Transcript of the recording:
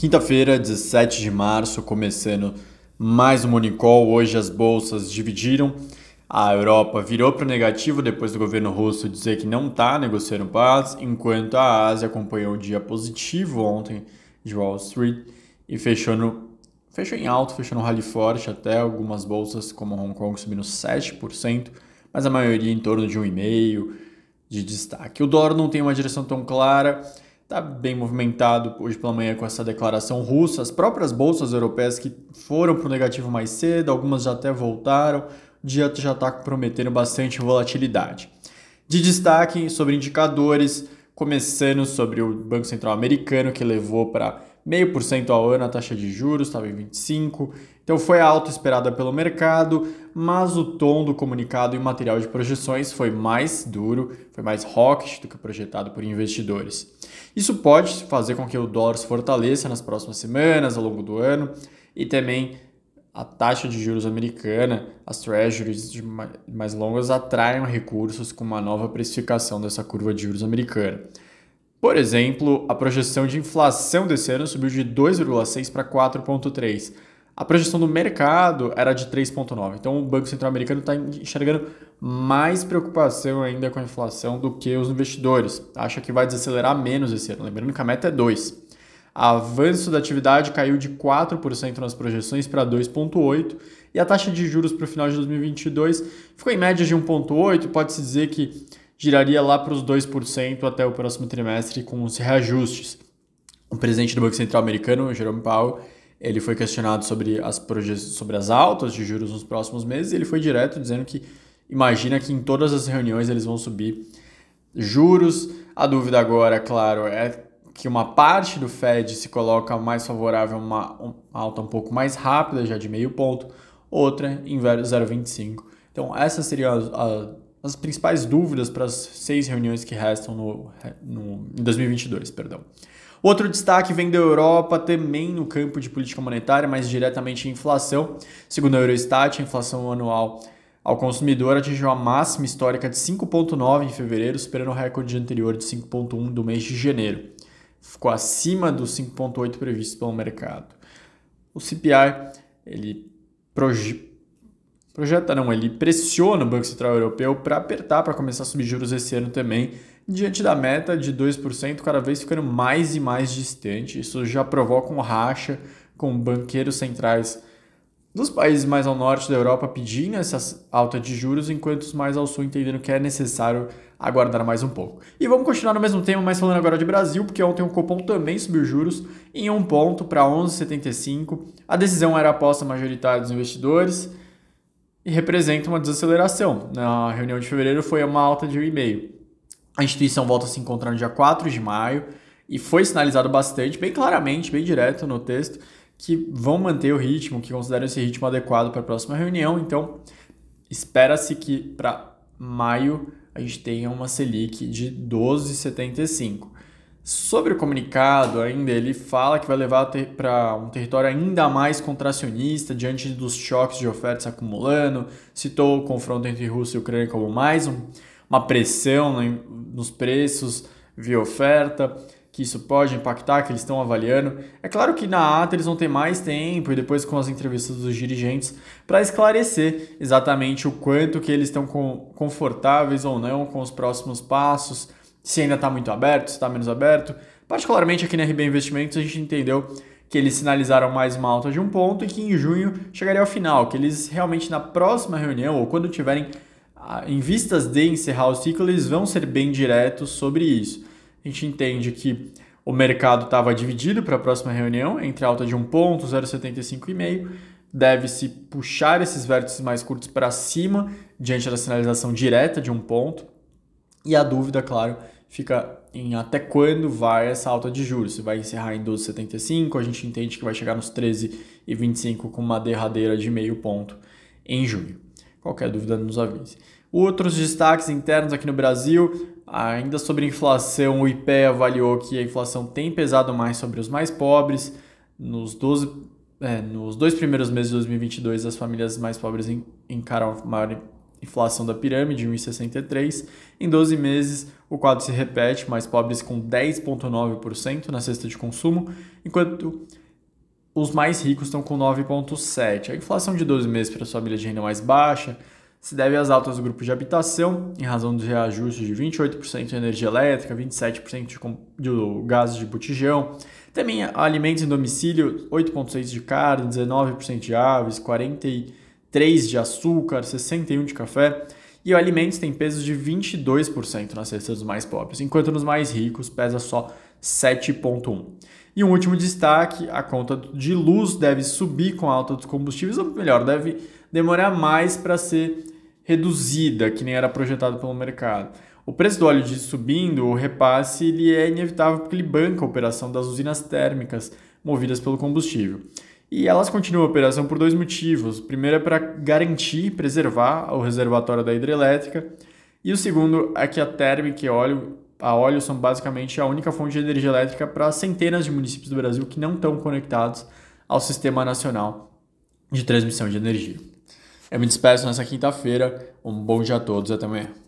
Quinta-feira, 17 de março, começando mais um Morning Call. Hoje as bolsas dividiram. A Europa virou para o negativo depois do governo russo dizer que não está negociando paz, enquanto a Ásia acompanhou o dia positivo ontem de Wall Street e fechou, no, fechou em alto, fechou no rally forte, até algumas bolsas como Hong Kong subindo 7%, mas a maioria em torno de 1,5% de destaque. O dólar não tem uma direção tão clara está bem movimentado hoje pela manhã com essa declaração russa. As próprias bolsas europeias que foram para o negativo mais cedo, algumas já até voltaram, o dia já está prometendo bastante volatilidade. De destaque sobre indicadores, começando sobre o Banco Central americano, que levou para 0,5% ao ano a taxa de juros, estava em 25%. Então foi alta esperada pelo mercado, mas o tom do comunicado e material de projeções foi mais duro, foi mais hawkish do que projetado por investidores. Isso pode fazer com que o dólar se fortaleça nas próximas semanas, ao longo do ano, e também a taxa de juros americana, as treasuries mais longas atraiam recursos com uma nova precificação dessa curva de juros americana. Por exemplo, a projeção de inflação desse ano subiu de 2,6 para 4,3 a projeção do mercado era de 3,9. Então o Banco Central Americano está enxergando mais preocupação ainda com a inflação do que os investidores. Acha que vai desacelerar menos esse ano. Lembrando que a meta é 2. Avanço da atividade caiu de 4% nas projeções para 2,8%. E a taxa de juros para o final de 2022 ficou em média de 1,8%. Pode-se dizer que giraria lá para os 2% até o próximo trimestre com os reajustes. O presidente do Banco Central Americano, Jerome Powell, ele foi questionado sobre as, sobre as altas de juros nos próximos meses e ele foi direto dizendo que imagina que em todas as reuniões eles vão subir juros. A dúvida agora, claro, é que uma parte do Fed se coloca mais favorável a uma, alta um pouco mais rápida, já de meio ponto, outra em 0,25. Então, essas seriam as, as, as, principais dúvidas para as seis reuniões que restam no, no, em 2022. Perdão. Outro destaque vem da Europa, também no campo de política monetária, mas diretamente em inflação. Segundo a Eurostat, a inflação anual ao consumidor atingiu a máxima histórica de 5,9 em fevereiro, superando o recorde anterior de 5,1 do mês de janeiro. Ficou acima dos 5,8 previstos pelo mercado. O CPI ele proje projeta, não, ele pressiona o Banco Central Europeu para apertar, para começar a subir juros esse ano também diante da meta de 2%, cada vez ficando mais e mais distante. Isso já provoca um racha com banqueiros centrais dos países mais ao norte da Europa pedindo essa alta de juros, enquanto os mais ao sul entendendo que é necessário aguardar mais um pouco. E vamos continuar no mesmo tema, mas falando agora de Brasil, porque ontem o Copom também subiu juros em um ponto para 11,75. A decisão era aposta majoritária dos investidores e representa uma desaceleração. Na reunião de fevereiro foi uma alta de 1,5. A instituição volta a se encontrar no dia 4 de maio e foi sinalizado bastante, bem claramente, bem direto no texto, que vão manter o ritmo, que consideram esse ritmo adequado para a próxima reunião. Então, espera-se que para maio a gente tenha uma Selic de 12,75. Sobre o comunicado, ainda ele fala que vai levar para um território ainda mais contracionista diante dos choques de ofertas acumulando. Citou o confronto entre Rússia e Ucrânia como mais um uma pressão nos preços via oferta, que isso pode impactar, que eles estão avaliando. É claro que na ata eles vão ter mais tempo e depois com as entrevistas dos dirigentes para esclarecer exatamente o quanto que eles estão confortáveis ou não com os próximos passos, se ainda está muito aberto, se está menos aberto. Particularmente aqui na RB Investimentos a gente entendeu que eles sinalizaram mais uma alta de um ponto e que em junho chegaria ao final, que eles realmente na próxima reunião ou quando tiverem em vistas de encerrar o ciclo, eles vão ser bem diretos sobre isso. A gente entende que o mercado estava dividido para a próxima reunião entre alta de 1 ponto, 0,75,5. Deve-se puxar esses vértices mais curtos para cima diante da sinalização direta de um ponto. E a dúvida, claro, fica em até quando vai essa alta de juros. Se vai encerrar em 12,75, a gente entende que vai chegar nos 13,25 com uma derradeira de meio ponto em junho. Qualquer dúvida, nos avise. Outros destaques internos aqui no Brasil, ainda sobre inflação, o IPE avaliou que a inflação tem pesado mais sobre os mais pobres. Nos, 12, é, nos dois primeiros meses de 2022, as famílias mais pobres encaram maior inflação da pirâmide, 1,63. Em 12 meses, o quadro se repete, mais pobres com 10,9% na cesta de consumo, enquanto os mais ricos estão com 9,7%. A inflação de 12 meses para a família de renda mais baixa se deve às altas do grupo de habitação, em razão dos reajustes de 28% de energia elétrica, 27% de, de gás de botijão, também alimentos em domicílio, 8,6% de carne, 19% de aves, 43% de açúcar, 61% de café, e alimentos têm peso de 22% nas cestas dos mais pobres, enquanto nos mais ricos pesa só 7,1%. E um último destaque, a conta de luz deve subir com a alta dos combustíveis, ou melhor, deve demorar mais para ser reduzida, que nem era projetado pelo mercado. O preço do óleo diesel subindo, o repasse ele é inevitável porque ele banca a operação das usinas térmicas movidas pelo combustível. E elas continuam a operação por dois motivos. O primeiro é para garantir preservar o reservatório da hidrelétrica. E o segundo é que a térmica e óleo, a óleo são basicamente a única fonte de energia elétrica para centenas de municípios do Brasil que não estão conectados ao Sistema Nacional de Transmissão de Energia. Eu me despeço nessa quinta-feira. Um bom dia a todos até amanhã.